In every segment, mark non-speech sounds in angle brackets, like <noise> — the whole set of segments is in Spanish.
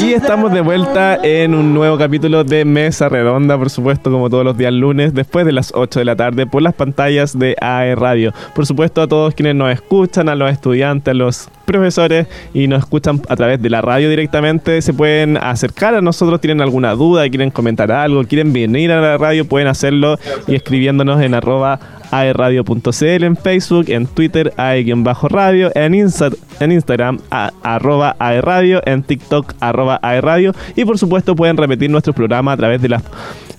Y estamos de vuelta en un nuevo capítulo de Mesa Redonda, por supuesto, como todos los días lunes, después de las 8 de la tarde, por las pantallas de AE Radio. Por supuesto, a todos quienes nos escuchan, a los estudiantes, a los profesores y nos escuchan a través de la radio directamente, se pueden acercar a nosotros, tienen alguna duda, quieren comentar algo, quieren venir a la radio, pueden hacerlo y escribiéndonos en arroba aeradio.cl en Facebook, en Twitter ae-radio, en, en Instagram a, arroba aeradio, en TikTok arroba aeradio y por supuesto pueden repetir nuestro programa a través de las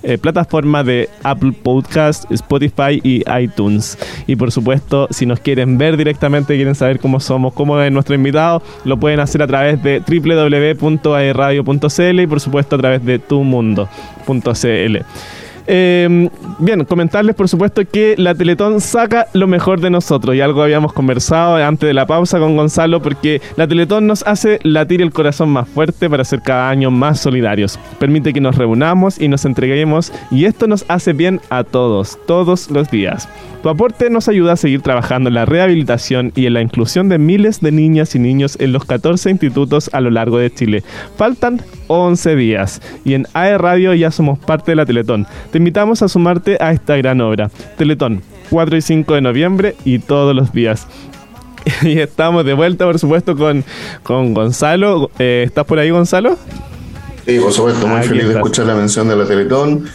eh, plataformas de Apple Podcast, Spotify y iTunes. Y por supuesto, si nos quieren ver directamente, quieren saber cómo somos, cómo es nuestro invitado, lo pueden hacer a través de www.aeradio.cl y por supuesto a través de tumundo.cl. Em, bien, comentarles por supuesto que la Teletón saca lo mejor de nosotros y algo habíamos conversado antes de la pausa con Gonzalo porque la Teletón nos hace latir el corazón más fuerte para ser cada año más solidarios. Permite que nos reunamos y nos entreguemos y esto nos hace bien a todos, todos los días. Tu aporte nos ayuda a seguir trabajando en la rehabilitación y en la inclusión de miles de niñas y niños en los 14 institutos a lo largo de Chile. Faltan 11 días y en AE Radio ya somos parte de la Teletón. Te invitamos a sumarte a esta gran obra. Teletón, 4 y 5 de noviembre y todos los días. <laughs> y estamos de vuelta, por supuesto, con, con Gonzalo. Eh, ¿Estás por ahí, Gonzalo? Sí, por supuesto, muy feliz de escuchar la mención de la Teletón.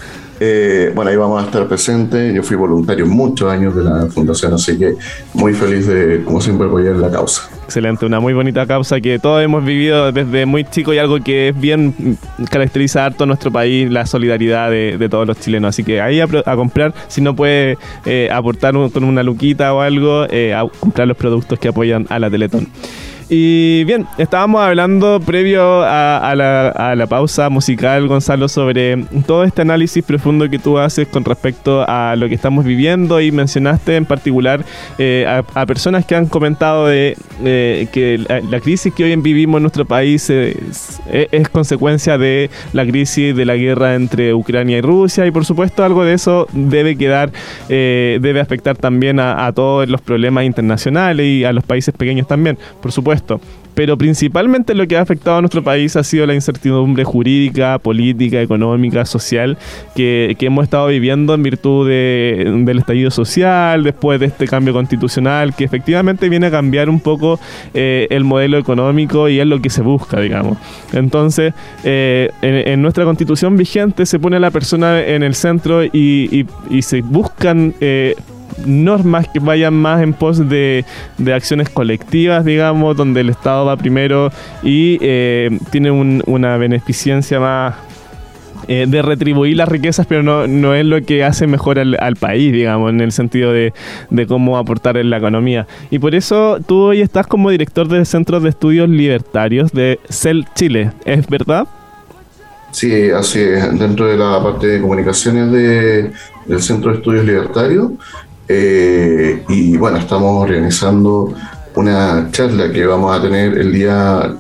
Eh, bueno, ahí vamos a estar presentes. Yo fui voluntario muchos años de la fundación, así que muy feliz de, como siempre, apoyar la causa. Excelente, una muy bonita causa que todos hemos vivido desde muy chico y algo que es bien caracteriza harto a nuestro país, la solidaridad de, todos los chilenos. Así que ahí a, comprar, si no puede eh, aportar con una luquita o algo, eh, a comprar los productos que apoyan a la Teletón. Y bien, estábamos hablando previo a, la, pausa musical, Gonzalo, sobre todo este análisis profundo que tú haces con respecto a lo que estamos viviendo y mencionaste en particular eh, a, personas que han comentado de eh, que la, crisis que hoy vivimos en nuestro país es, consecuencia de la crisis de la guerra entre Ucrania y Rusia y por supuesto algo de eso debe quedar, eh, debe afectar también a todos los problemas internacionales y a los países pequeños también, por supuesto pero principalmente lo que ha afectado a nuestro país ha sido la incertidumbre jurídica, política, económica, social que, hemos estado viviendo en virtud del estallido social, después de este cambio constitucional, que efectivamente viene a cambiar un poco eh, el modelo económico y es lo que se busca, digamos. Entonces, eh, en, nuestra constitución vigente se pone a la persona en el centro y, se buscan... Eh, normas que vayan más en pos de, acciones colectivas, digamos, donde el Estado va primero y eh, tiene una beneficencia más eh, de retribuir las riquezas, pero no, no es lo que hace mejor al, país, digamos, en el sentido de, cómo aportar en la economía. Y por eso tú hoy estás como director del Centro de Estudios Libertarios de CEL Chile, ¿es verdad? Sí, así es. Dentro de la parte de comunicaciones de, del Centro de Estudios Libertarios, eh, y bueno, estamos organizando una charla que vamos a tener el día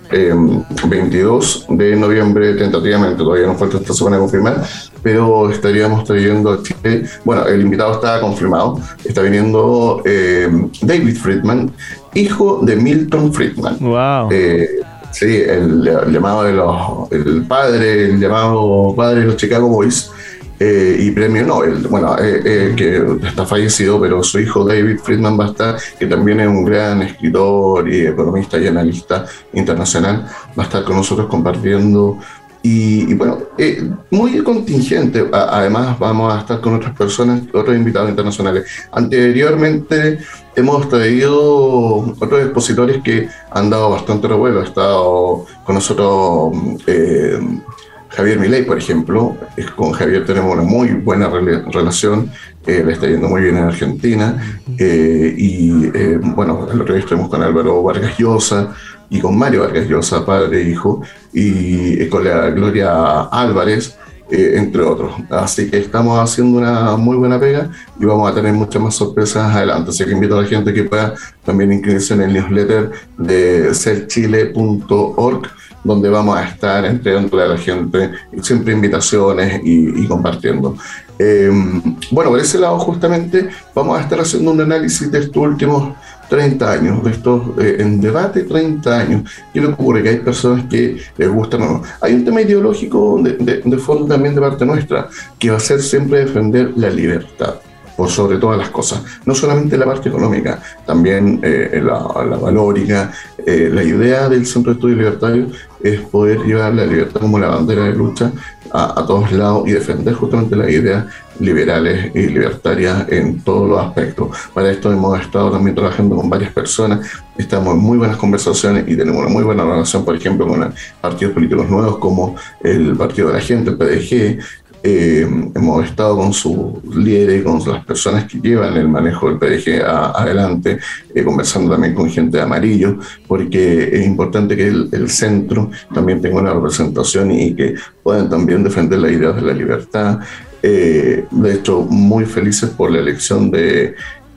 22 em, de noviembre tentativamente, todavía nos falta esta semana confirmar, pero estaríamos trayendo a Chile, bueno, el invitado está confirmado, está viniendo em, David Friedman, hijo de Milton Friedman. Wow. Eh, sí, el, llamado de los, el padre, el llamado padre de los Chicago Boys, eh, y premio Nobel, bueno, eh, eh, que está fallecido, pero su hijo David Friedman va a estar, que también es un gran escritor y economista y analista internacional, va a estar con nosotros compartiendo. Y, bueno, muy contingente, además vamos a estar con otras personas, otros invitados internacionales. Anteriormente hemos traído otros expositores que han dado bastante revuelo, ha estado con nosotros... Javier Milei, por ejemplo, con Javier tenemos una muy buena relación, eh, le está yendo muy bien en Argentina, eh, y eh, bueno, el otro día estuvimos con Álvaro Vargas Llosa y con Mario Vargas Llosa, padre e hijo, y con la Gloria Álvarez, entre otros. Así que estamos haciendo una muy buena pega y vamos a tener muchas más sorpresas adelante. Así que invito a la gente que pueda también inscribirse en el newsletter de serchile.org donde vamos a estar entregándole a la gente siempre invitaciones y, compartiendo. Em, bueno, por ese lado justamente vamos a estar haciendo un análisis de estos últimos 30 años, de estos eh, en debate 30 años. ¿Qué le ocurre? Que hay personas que les gustan o no. Hay un tema ideológico de, de, fondo también de parte nuestra, que va a ser siempre defender la libertad por sobre todas las cosas. No solamente la parte económica, también eh, la, valórica. Eh, la idea del Centro de Estudios Libertarios es poder llevar la libertad como la bandera de lucha a, todos lados y defender justamente las ideas liberales y libertarias en todos los aspectos. Para esto hemos estado también trabajando con varias personas, estamos en muy buenas conversaciones y tenemos una muy buena relación, por ejemplo, con partidos políticos nuevos como el Partido de la Gente, el PDG, eh, hemos estado con sus líderes, con las personas que llevan el manejo del PDG adelante, eh, conversando también con gente de amarillo, porque es importante que el, centro también tenga una representación y que puedan también defender las ideas de la libertad. Eh, de hecho, muy felices por la elección de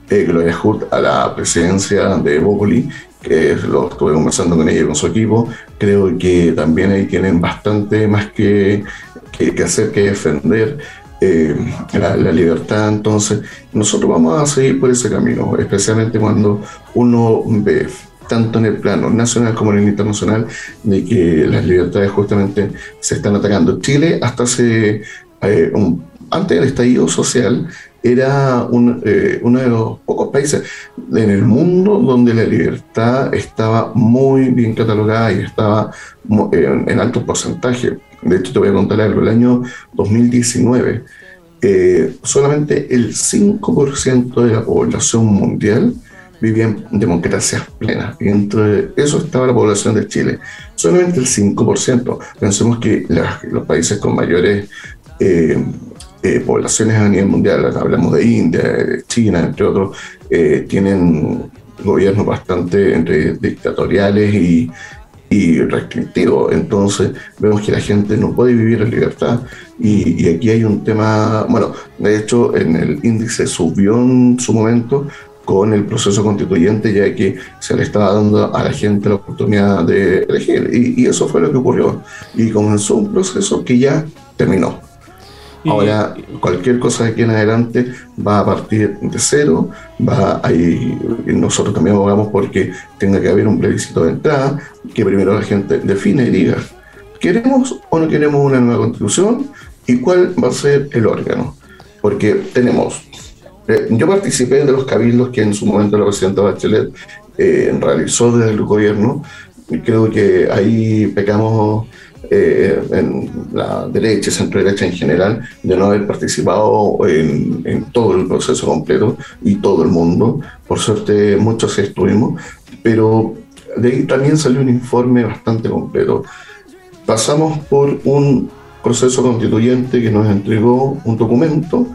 Gloria Hood a la presidencia de Bópoli, que lo estuve conversando con ella y con su equipo. Creo que también ahí tienen bastante más que que, hacer que defender eh, la, libertad. Entonces, nosotros vamos a seguir por ese camino, especialmente cuando uno ve tanto en el plano nacional como en el internacional, de que las libertades justamente se están atacando. Chile, hasta hace eh, antes del estallido social, era eh, uno de los pocos países en el mundo donde la libertad estaba muy bien catalogada y estaba en alto porcentaje. De hecho, te voy a contar algo. El año 2019, eh, solamente el 5% de la población mundial vivía en democracias plenas. Y entre eso estaba la población de Chile. Solamente el 5%. Pensemos que los países con mayores eh, eh, poblaciones a nivel mundial, hablamos de India, de China, entre otros, tienen gobiernos bastante entre dictatoriales y, y restrictivo. Entonces vemos que la gente no puede vivir en libertad y, y, aquí hay un tema, bueno, de hecho en el índice subió en su momento con el proceso constituyente ya que se le estaba dando a la gente la oportunidad de elegir y, y eso fue lo que ocurrió y comenzó un proceso que ya terminó. Ahora, cualquier cosa de aquí en adelante va a partir de cero, va ahí, nosotros también abogamos porque tenga que haber un plebiscito de entrada, que primero la gente define y diga, ¿queremos o no queremos una nueva constitución? ¿Y cuál va a ser el órgano? Porque tenemos, eh, yo participé de los cabildos que en su momento la presidenta Bachelet eh, realizó desde el gobierno, y creo que ahí pecamos eh, en la derecha, centro derecha en general, de no haber participado en, todo el proceso completo y todo el mundo. Por suerte muchos estuvimos, pero de ahí también salió un informe bastante completo. Pasamos por un proceso constituyente que nos entregó un documento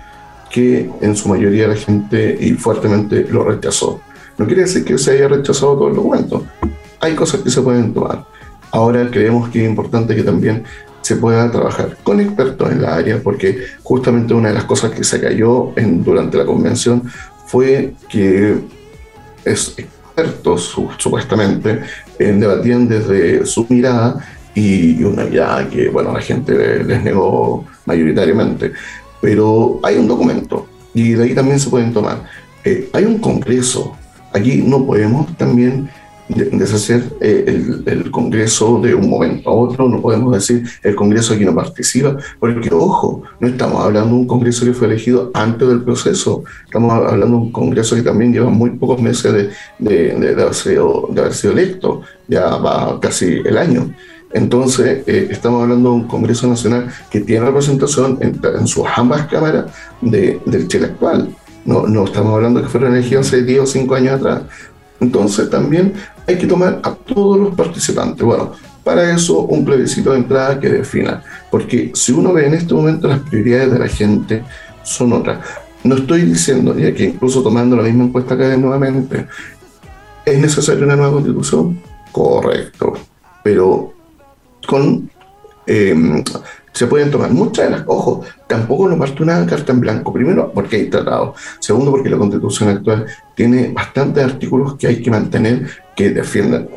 que en su mayoría la gente y fuertemente lo rechazó. No quiere decir que se haya rechazado todo el documento. Hay cosas que se pueden tomar Ahora creemos que es importante que también se pueda trabajar con expertos en la área, porque justamente una de las cosas que se cayó en, durante la convención fue que es expertos supuestamente en debatían desde su mirada y una mirada que bueno la gente les negó mayoritariamente. Pero hay un documento y de ahí también se pueden tomar. Eh, hay un congreso. Aquí no podemos también deshacer eh, el, el, Congreso de un momento a otro, no podemos decir el Congreso aquí no participa, porque ojo, no estamos hablando de un Congreso que fue elegido antes del proceso, estamos hablando de un Congreso que también lleva muy pocos meses de, de, de, haber, sido, de haber sido electo, ya va casi el año. Entonces, eh, estamos hablando de un Congreso Nacional que tiene representación en, en sus ambas cámaras de, del Chile actual. No, no estamos hablando de que fueron elegidos hace 10 o 5 años atrás. Entonces también hay que tomar a todos los participantes. Bueno, para eso un plebiscito de entrada que defina, porque si uno ve en este momento las prioridades de la gente son otras. No estoy diciendo, ya que incluso tomando la misma encuesta que nuevamente, ¿es necesaria una nueva constitución? Correcto, pero con eh, se pueden tomar muchas de las. Ojo, tampoco nos parte una carta en blanco. Primero, porque hay tratados. Segundo, porque la constitución actual tiene bastantes artículos que hay que mantener que defiendan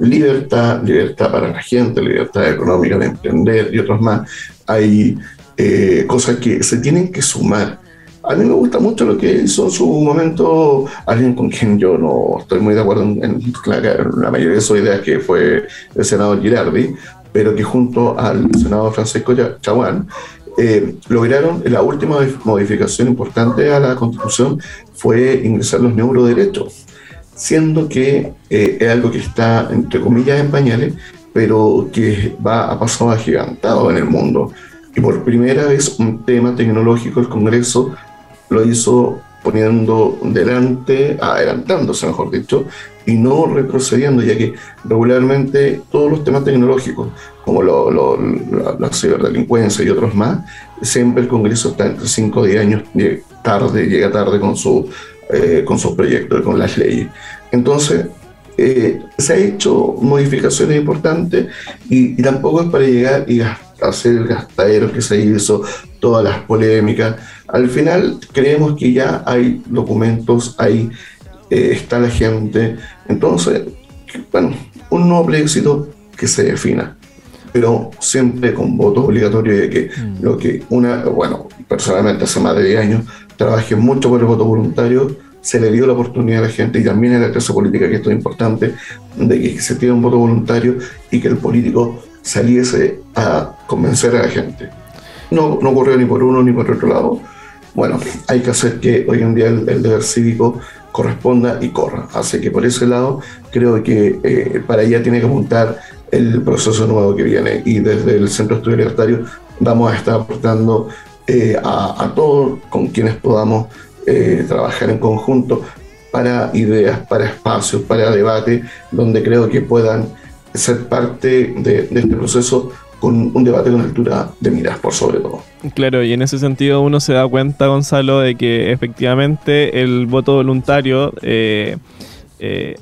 libertad, libertad para la gente, libertad económica de emprender y otros más. Hay eh, cosas que se tienen que sumar a mí me gusta mucho lo que hizo en su momento alguien con quien yo no estoy muy de acuerdo en, la, mayoría de sus ideas, que fue el senador Girardi, pero que junto al senador Francisco Chaguán eh, lograron la última modificación importante a la Constitución fue ingresar los neuroderechos, siendo que eh, es algo que está, entre comillas, en pañales, pero que va a paso agigantado en el mundo. Y por primera vez un tema tecnológico el Congreso lo hizo poniendo delante, adelantándose mejor dicho, y no retrocediendo, ya que regularmente todos los temas tecnológicos, como la, ciberdelincuencia y otros más, siempre el Congreso está entre 5 o 10 años tarde, llega tarde con, su, eh, con sus proyectos, con las leyes. Entonces, eh, se ha hecho modificaciones importantes y, tampoco es para llegar y hacer el gastadero que se hizo, todas las polémicas. Al final creemos que ya hay documentos, ahí eh, está la gente. Entonces, bueno, un nuevo plebiscito que se defina, pero siempre con votos obligatorios de que mm. lo que una, bueno, personalmente hace más de 10 años, trabajé mucho por el voto voluntario se le dio la oportunidad a la gente y también a la clase política, que esto es importante, de que se tiene un voto voluntario y que el político saliese a convencer a la gente. No, no ocurrió ni por uno ni por otro lado. Bueno, hay que hacer que hoy en día el, deber cívico corresponda y corra. Así que por ese lado creo que eh, para allá tiene que apuntar el proceso nuevo que viene y desde el Centro de Estudio Libertario vamos a estar aportando eh, a, todos con quienes podamos eh, trabajar en conjunto para ideas, para espacios, para debate, donde creo que puedan ser parte de, este proceso con un debate con altura de miras, por sobre todo. Claro, y en ese sentido uno se da cuenta, Gonzalo, de que efectivamente el voto voluntario eh, eh,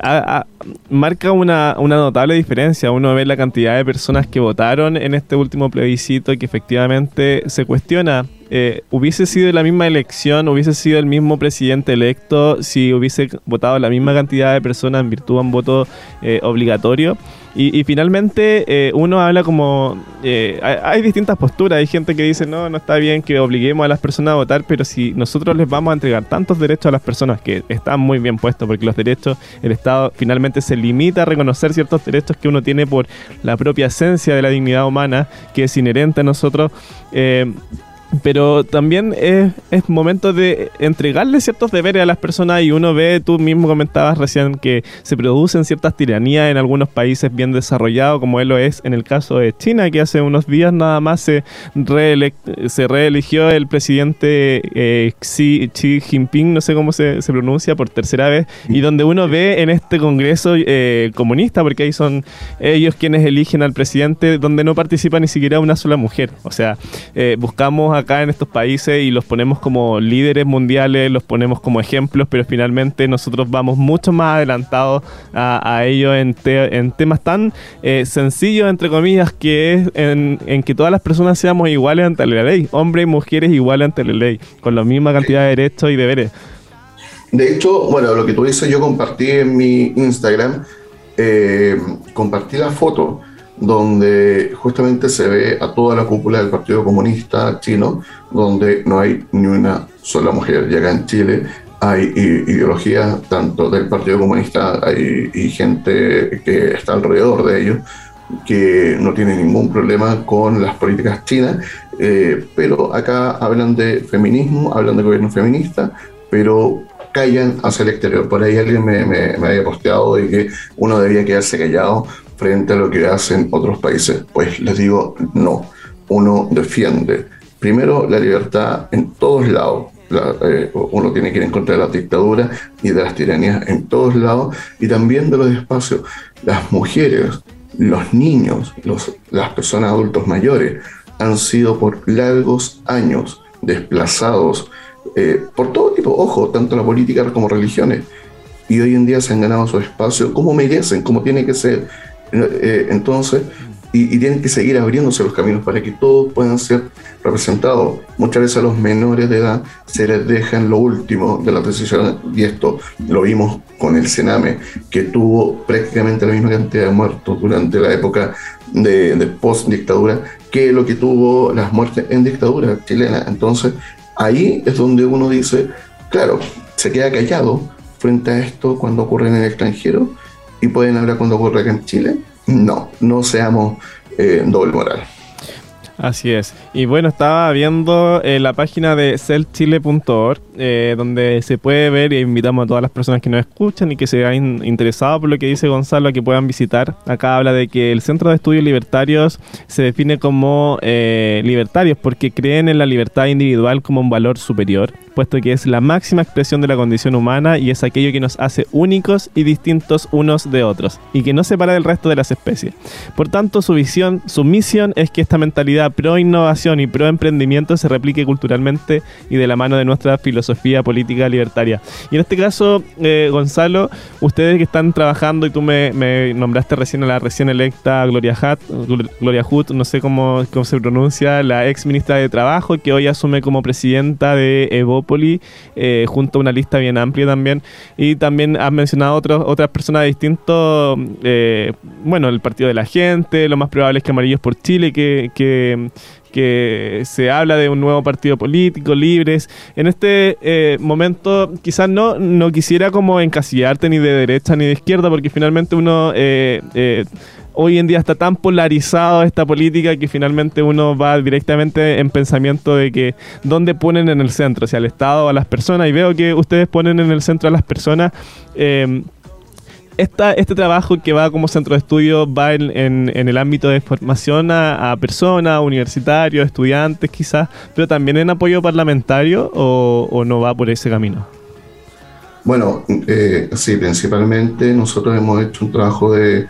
marca una, notable diferencia. Uno ve la cantidad de personas que votaron en este último plebiscito que efectivamente se cuestiona eh, hubiese sido la misma elección, hubiese sido el mismo presidente electo si hubiese votado la misma cantidad de personas en virtud de un voto eh, obligatorio. Y, finalmente eh, uno habla como... hay, distintas posturas, hay gente que dice, no, no está bien que obliguemos a las personas a votar, pero si nosotros les vamos a entregar tantos derechos a las personas que están muy bien puestos, porque los derechos, el Estado finalmente se limita a reconocer ciertos derechos que uno tiene por la propia esencia de la dignidad humana, que es inherente a nosotros pero también es, momento de entregarle ciertos deberes a las personas y uno ve, tú mismo comentabas recién que se producen ciertas tiranías en algunos países bien desarrollados, como él lo es en el caso de China, que hace unos días nada más se, se reeligió el presidente eh, Xi, Jinping, no sé cómo se, se, pronuncia, por tercera vez, y donde uno ve en este Congreso eh, comunista, porque ahí son ellos quienes eligen al presidente, donde no participa ni siquiera una sola mujer. O sea, eh, buscamos a acá en estos países y los ponemos como líderes mundiales, los ponemos como ejemplos, pero finalmente nosotros vamos mucho más adelantados a, ellos en, en, temas tan eh, sencillos, entre comillas, que es en, que todas las personas seamos iguales ante la ley, hombres y mujeres iguales ante la ley, con la misma cantidad de derechos y deberes. De hecho, bueno, lo que tú dices, yo compartí en mi Instagram, eh, compartí la foto donde justamente se ve a toda la cúpula del Partido Comunista chino, donde no hay ni una sola mujer. Llega en Chile, hay ideologías tanto del Partido Comunista, hay y gente que está alrededor de ellos, que no tiene ningún problema con las políticas chinas, eh, pero acá hablan de feminismo, hablan de gobierno feminista, pero callan hacia el exterior. Por ahí alguien me, me, me había posteado de que uno debía quedarse callado frente a lo que hacen otros países? Pues les digo, no. Uno defiende primero la libertad en todos lados. Eh, uno tiene que ir en contra de la dictadura y de las tiranías en todos lados y también de los espacios. Las mujeres, los niños, los, las personas adultos mayores han sido por largos años desplazados eh, por todo tipo, ojo, tanto la política como religiones, y hoy en día se han ganado su espacio como merecen, como tiene que ser. Eh, entonces, y, tienen que seguir abriéndose los caminos para que todos puedan ser representados. Muchas veces a los menores de edad se les deja en lo último de las decisiones, y esto lo vimos con el Sename, que tuvo prácticamente la misma cantidad de muertos durante la época de, de post-dictadura que lo que tuvo las muertes en dictadura chilena. Entonces, Ahí es donde uno dice, claro, se queda callado frente a esto cuando ocurre en el extranjero y pueden hablar cuando ocurre acá en Chile. No, no seamos eh, doble moral. Así es. Y bueno, estaba viendo eh, la página de celchile.org, eh, donde se puede ver e invitamos a todas las personas que nos escuchan y que se hayan interesado por lo que dice Gonzalo a que puedan visitar. Acá habla de que el Centro de Estudios Libertarios se define como eh, libertarios porque creen en la libertad individual como un valor superior, puesto que es la máxima expresión de la condición humana y es aquello que nos hace únicos y distintos unos de otros y que no separa del resto de las especies. Por tanto, su visión, su misión es que esta mentalidad pro innovación y pro emprendimiento se replique culturalmente y de la mano de nuestra filosofía política libertaria. Y en este caso, eh, Gonzalo, ustedes que están trabajando y tú me, nombraste recién a la recién electa Gloria Hutt, Gloria Hutt, no sé cómo, cómo se pronuncia, la ex ministra de Trabajo, que hoy asume como presidenta de Evópoli, eh, junto a una lista bien amplia también. Y también has mencionado otros, otras personas distintos, eh, bueno, el Partido de la Gente, lo más probable es que Amarillos por Chile, que que, se habla de un nuevo partido político, libres. En este eh, momento quizás no, no quisiera como encasillarte ni de derecha ni de izquierda, porque finalmente uno... Eh, eh, hoy en día está tan polarizado esta política que finalmente uno va directamente en pensamiento de que dónde ponen en el centro, si al Estado o a las personas. Y veo que ustedes ponen en el centro a las personas este trabajo que va como centro de estudio va en, el ámbito de formación a, personas, universitarios, estudiantes quizás, pero también en apoyo parlamentario o, no va por ese camino? Bueno, eh, sí, principalmente nosotros hemos hecho un trabajo de,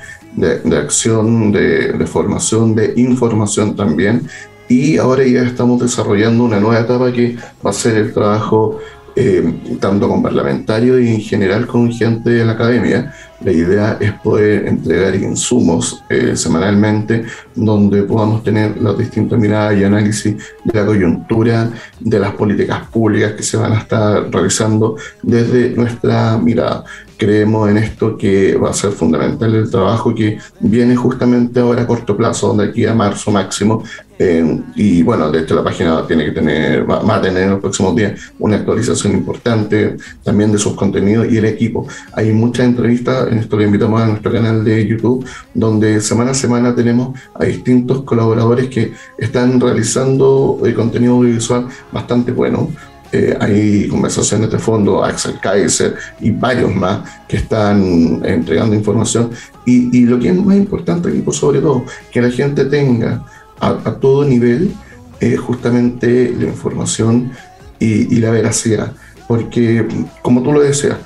acción, de, formación, de información también, y ahora ya estamos desarrollando una nueva etapa que va a ser el trabajo eh, tanto con parlamentarios y en general con gente de la academia. La idea es poder entregar insumos eh, semanalmente donde podamos tener las distintas miradas y análisis de la coyuntura, de las políticas públicas que se van a estar realizando desde nuestra mirada. Creemos en esto que va a ser fundamental el trabajo que viene justamente ahora a corto plazo, donde aquí a marzo máximo eh, y bueno, de hecho la página tiene que tener, va, a tener en los próximos días una actualización importante también de sus contenidos y el equipo. Hay muchas entrevistas, en esto le invitamos a nuestro canal de YouTube, donde semana a semana tenemos a distintos colaboradores que están realizando el contenido audiovisual bastante bueno. Eh, hay conversaciones de fondo, Axel Kaiser y varios más que están entregando información. Y, y lo que es más importante, y por sobre todo, que la gente tenga a, todo nivel eh, justamente la información y, la veracidad. Porque, como tú lo decías,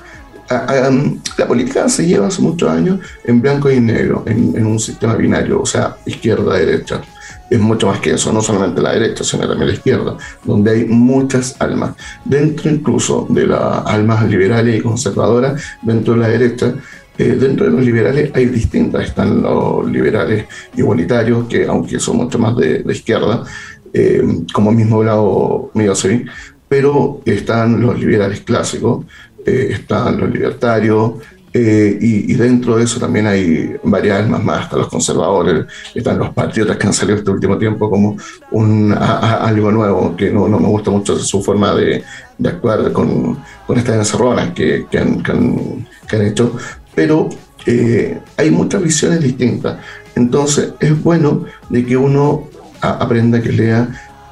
la política se lleva hace muchos años en blanco y negro, en, un sistema binario, o sea, izquierda-derecha. Es mucho más que eso, no solamente la derecha, sino también la izquierda, donde hay muchas almas. Dentro incluso de las almas liberales y conservadoras, dentro de la derecha, eh, dentro de los liberales hay distintas, están los liberales igualitarios, que aunque son mucho más de, izquierda, eh, como mismo hablado así, pero están los liberales clásicos, eh, están los libertarios, y, dentro de eso también hay varias almas más, hasta los conservadores, están los patriotas que han salido este último tiempo como un, algo nuevo, que no, no, me gusta mucho su forma de, de actuar con, con estas encerronas que, que, han, que, han, hecho, pero eh, hay muchas visiones distintas. Entonces es bueno de que uno aprenda que lea.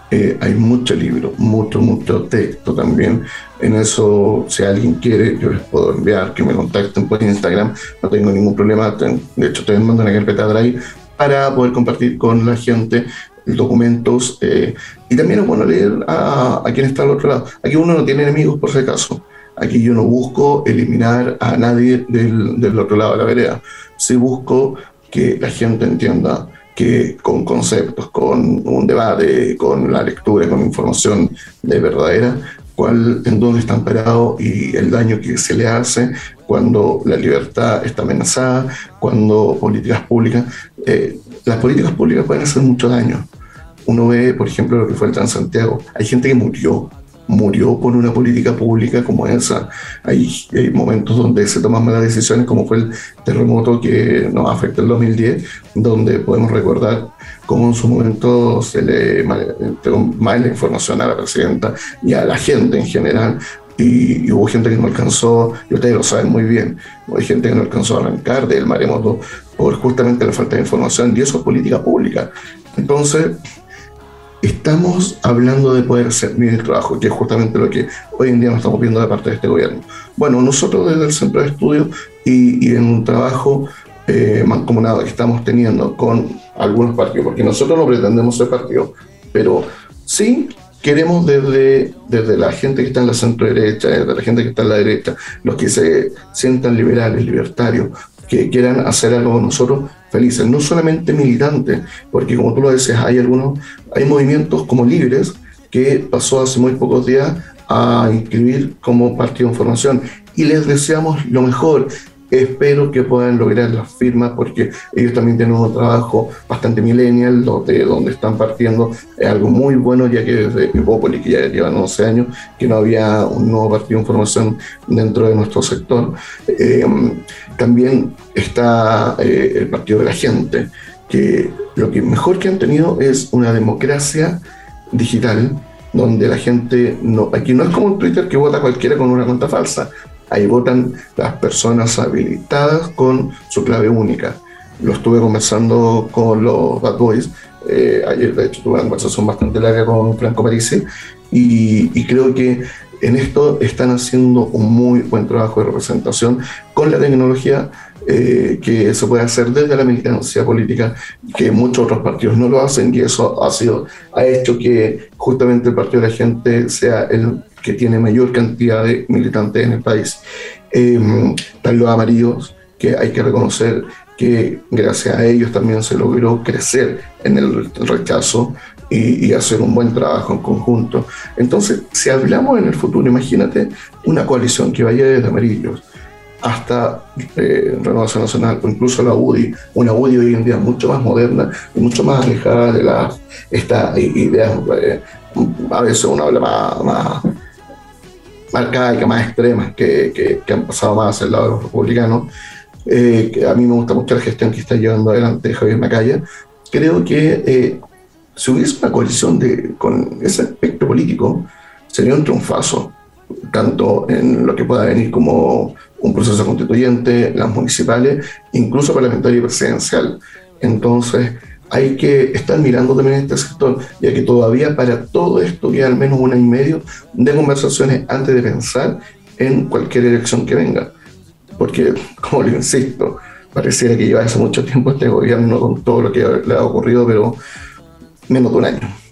Eh, hay mucho libro, mucho, mucho texto también. En eso, si alguien quiere, yo les puedo enviar que me contacten por Instagram. No tengo ningún problema. De hecho, te mando una carpeta Drive para poder compartir con la gente documentos. Eh, y también es bueno leer a, a, quien está al otro lado. Aquí uno no tiene enemigos, por si acaso. Aquí yo no busco eliminar a nadie del, del otro lado de la vereda. Sí busco que la gente entienda que con conceptos, con un debate, con la lectura, con información de verdadera, cuál, en dónde están parados y el daño que se le hace cuando la libertad está amenazada, cuando políticas públicas, eh, las políticas públicas pueden hacer mucho daño. Uno ve, por ejemplo, lo que fue el Transantiago. Hay gente que murió murió por una política pública como esa. Hay, hay, momentos donde se toman malas decisiones, como fue el terremoto que nos afectó en 2010, donde podemos recordar cómo en su momento se le entregó mala información a la presidenta y a la gente en general. Y, hubo gente que no alcanzó, y ustedes lo saben muy bien, hay gente que no alcanzó a arrancar del maremoto por justamente la falta de información, y eso es política pública. Entonces, estamos hablando de poder bien el trabajo, que es justamente lo que hoy en día nos estamos viendo de parte de este gobierno. Bueno, nosotros desde el Centro de Estudios y, en un trabajo eh, mancomunado que estamos teniendo con algunos partidos, porque nosotros no pretendemos ser partidos, pero sí queremos desde, desde la gente que está en la centro derecha, desde la gente que está en la derecha, los que se sientan liberales, libertarios, que quieran hacer algo con nosotros, felices, no solamente militantes, porque como tú lo decías, hay algunos, hay movimientos como libres que pasó hace muy pocos días a inscribir como partido de formación y les deseamos lo mejor. Espero que puedan lograr las firmas porque ellos también tienen un trabajo bastante millennial, donde, donde están partiendo es algo muy bueno, ya que desde Evópolis, que ya llevan 11 años, que no había un nuevo partido en formación dentro de nuestro sector. Eh, también está eh, el Partido de la Gente, que lo que mejor que han tenido es una democracia digital, donde la gente no, aquí no es como en Twitter que vota cualquiera con una cuenta falsa, Ahí votan las personas habilitadas con su clave única. Lo estuve conversando con los Bad Boys. Eh, ayer, de hecho, tuve una conversación bastante larga con Franco Parisi. Y, y creo que en esto están haciendo un muy buen trabajo de representación con la tecnología eh, que se puede hacer desde la militancia política, que muchos otros partidos no lo hacen y eso ha, sido, ha hecho que justamente el Partido de la Gente sea el que tiene mayor cantidad de militantes en el país. Eh, están los amarillos, que hay que reconocer que gracias a ellos también se logró crecer en el rechazo y, y, hacer un buen trabajo en conjunto. Entonces, si hablamos en el futuro, imagínate una coalición que vaya desde amarillos, hasta eh, Renovación Nacional o incluso la UDI, una UDI hoy en día mucho más moderna y mucho más alejada de las estas ideas, eh, a veces uno habla más, más, arcaica, más extremas que, que, han pasado más al lado de los republicanos. Eh, que a mí me gusta mucho la gestión que está llevando adelante Javier Macaya. Creo que eh, si hubiese una coalición de, con ese aspecto político, sería un triunfazo, tanto en lo que pueda venir como un proceso constituyente, las municipales, incluso parlamentario y presidencial. Entonces, hay que estar mirando también este sector, ya que todavía para todo esto queda al menos un año y medio de conversaciones antes de pensar en cualquier elección que venga. Porque, como le insisto, pareciera que lleva hace mucho tiempo este gobierno con todo lo que le ha ocurrido, pero menos de un año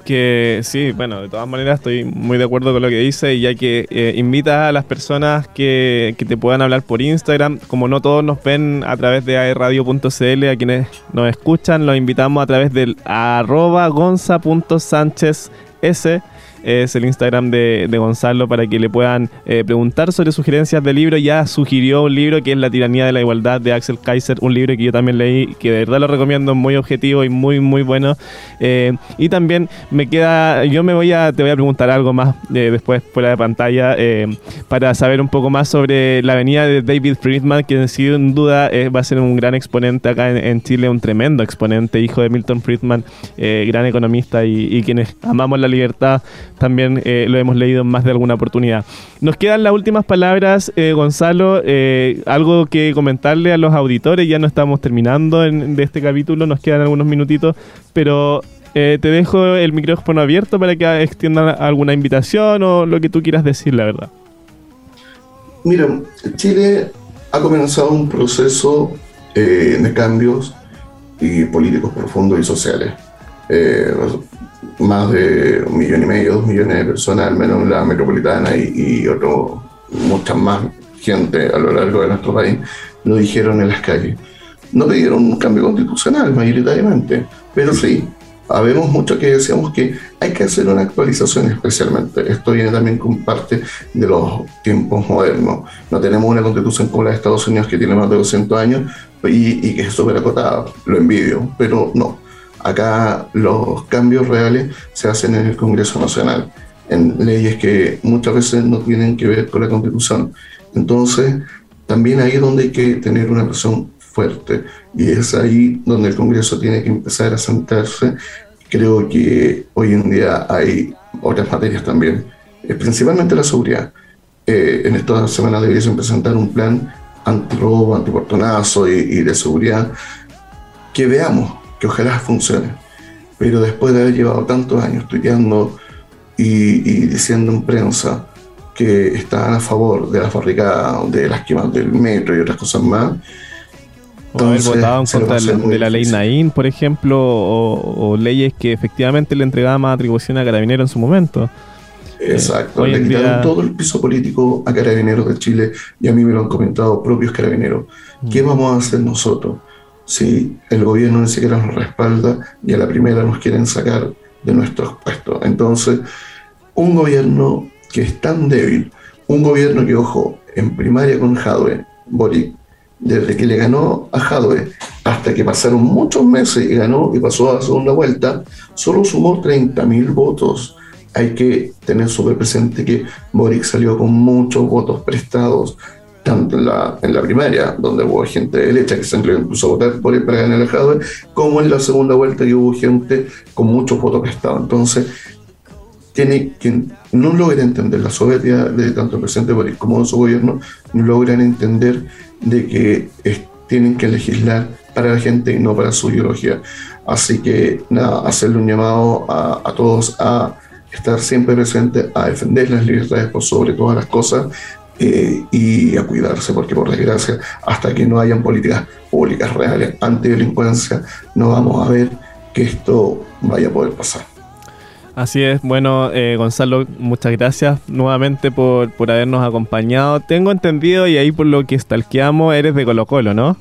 que sí, bueno, de todas maneras estoy muy de acuerdo con lo que dice ya que eh, invita a las personas que, que, te puedan hablar por Instagram, como no todos nos ven a través de aerradio.cl, a quienes nos escuchan, los invitamos a través del arroba gonza.sánchez es el Instagram de, Gonzalo para que le puedan eh, preguntar sobre sugerencias de libro. Ya sugirió un libro que es La tiranía de la igualdad de Axel Kaiser, un libro que yo también leí, que de verdad lo recomiendo, muy objetivo y muy, muy bueno. Eh, y también me queda, yo me voy a, te voy a preguntar algo más eh, después fuera de pantalla para saber un poco más sobre la venida de David Friedman, que sin duda va a ser un gran exponente acá en, Chile, un tremendo exponente, hijo de Milton Friedman, gran economista y, y quienes amamos la libertad también eh, lo hemos leído en más de alguna oportunidad. Nos quedan las últimas palabras, eh, Gonzalo, eh, algo que comentarle a los auditores, ya no estamos terminando de este capítulo, nos quedan algunos minutitos, pero te dejo el micrófono abierto para que extiendan alguna invitación o lo que tú quieras decir, la verdad. Mira, Chile ha comenzado un proceso de cambios y políticos profundos y sociales más de un millón y medio, dos millones de personas, al menos en la metropolitana y, y muchas más gente a lo largo de nuestro país, lo dijeron en las calles. No pidieron un cambio constitucional mayoritariamente, pero sí, habemos mucho que decíamos que hay que hacer una actualización especialmente. Esto viene también con parte de los tiempos modernos. No tenemos una constitución como la de Estados Unidos que tiene más de 200 años y, y que es súper acotada. Lo envidio, pero no Acá los cambios reales se hacen en el Congreso Nacional. en leyes que muchas veces no tienen que ver con la constitución. Entonces, también ahí es donde hay que tener una presión fuerte y es ahí donde el Congreso tiene que empezar a sentarse. Creo que hoy en día hay otras materias también, eh, principalmente la seguridad. Eh, en estas semanas debiesen presentar un plan antirrobo, antiportonazo y, y de seguridad que veamos, que ojalá funcione. Pero después de haber llevado tantos años estudiando y, diciendo en prensa que estaban a favor de la fábrica, de las quemas del metro y otras cosas más, o haber votado en contra de la, ley Naín, por ejemplo, o, leyes que efectivamente le entregaban más atribución a Carabineros en su momento. Exacto, le quitaron todo el piso político a Carabineros de Chile y a mí me lo han comentado propios Carabineros. ¿Qué mm. vamos a hacer nosotros si el gobierno ni siquiera nos respalda y a la primera nos quieren sacar de nuestros puestos? Entonces, un gobierno que es tan débil, un gobierno que, ojo, en primaria con Jadwe, Boric, desde que le ganó a Jadwe hasta que pasaron muchos meses y ganó y pasó a la segunda vuelta, solo sumó 30.000 votos. Hay que tener súper presente que Boric salió con muchos votos prestados, tanto en la, en la primaria, donde hubo gente de derecha que se incluso a votar por para ganar a Jadwe, como en la segunda vuelta que hubo gente con muchos votos prestados. Entonces, tiene que no logra entender la soberbia de tanto el presidente Boric como de su gobierno, no logran entender de que tienen que legislar para la gente y no para su ideología. Así que nada, hacerle un llamado a, a todos a estar siempre presentes, a defender las libertades por sobre todas las cosas eh, y a cuidarse, porque por desgracia, hasta que no hayan políticas públicas reales anti-delincuencia, no vamos a ver que esto vaya a poder pasar. Así es, bueno, eh, Gonzalo, muchas gracias nuevamente por, por habernos acompañado. Tengo entendido, y ahí por lo que stalkeamos, eres de Colo Colo, ¿no?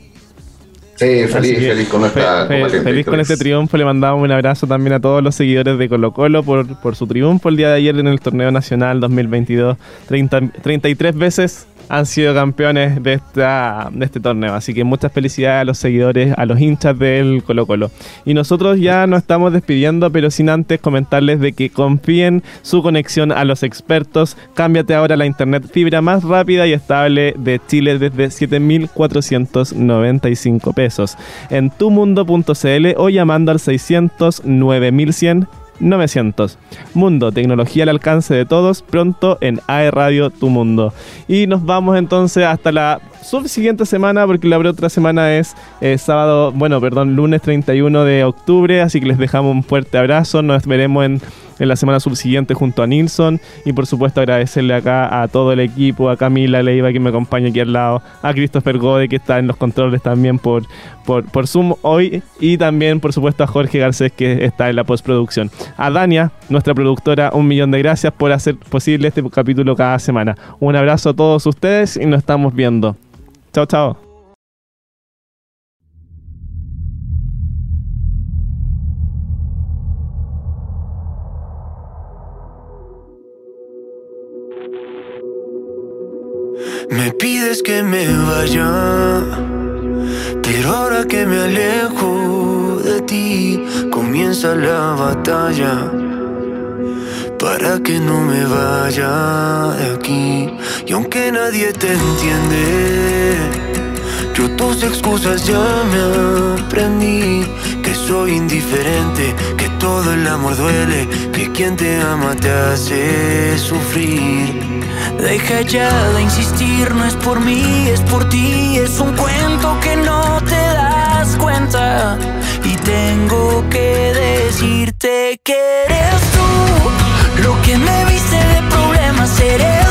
Sí, feliz, feliz con esta Feliz con este triunfo. Le mandamos un abrazo también a todos los seguidores de Colo Colo por, por su triunfo el día de ayer en el torneo nacional 2022. 30, 33 veces han sido campeones de, esta, de este torneo. Así que muchas felicidades a los seguidores, a los hinchas del Colo Colo. Y nosotros ya nos estamos despidiendo, pero sin antes comentarles de que confíen su conexión a los expertos. Cámbiate ahora la internet fibra más rápida y estable de Chile desde 7.495 pesos en tumundo.cl o llamando al 600 9100 900. Mundo, tecnología al alcance de todos, pronto en AE Radio Tu Mundo. Y nos vamos entonces hasta la subsiguiente semana, porque la otra semana es eh, sábado, bueno, perdón, lunes 31 de octubre, así que les dejamos un fuerte abrazo, nos veremos en en la semana subsiguiente junto a Nilsson. Y por supuesto agradecerle acá a todo el equipo, a Camila Leiva que me acompaña aquí al lado, a Christopher Gode que está en los controles también por, por, por Zoom hoy y también por supuesto a Jorge Garcés que está en la postproducción. A Dania, nuestra productora, un millón de gracias por hacer posible este capítulo cada semana. Un abrazo a todos ustedes y nos estamos viendo. Chao, chao. Me pides que me vaya, pero ahora que me alejo de ti, comienza la batalla. Para que no me vaya de aquí, y aunque nadie te entiende, yo tus excusas ya me aprendí. Que soy indiferente, que todo el amor duele, que quien te ama te hace sufrir. Deja ya de insistir, no es por mí, es por ti. Es un cuento que no te das cuenta. Y tengo que decirte que eres tú. Lo que me viste de problemas eres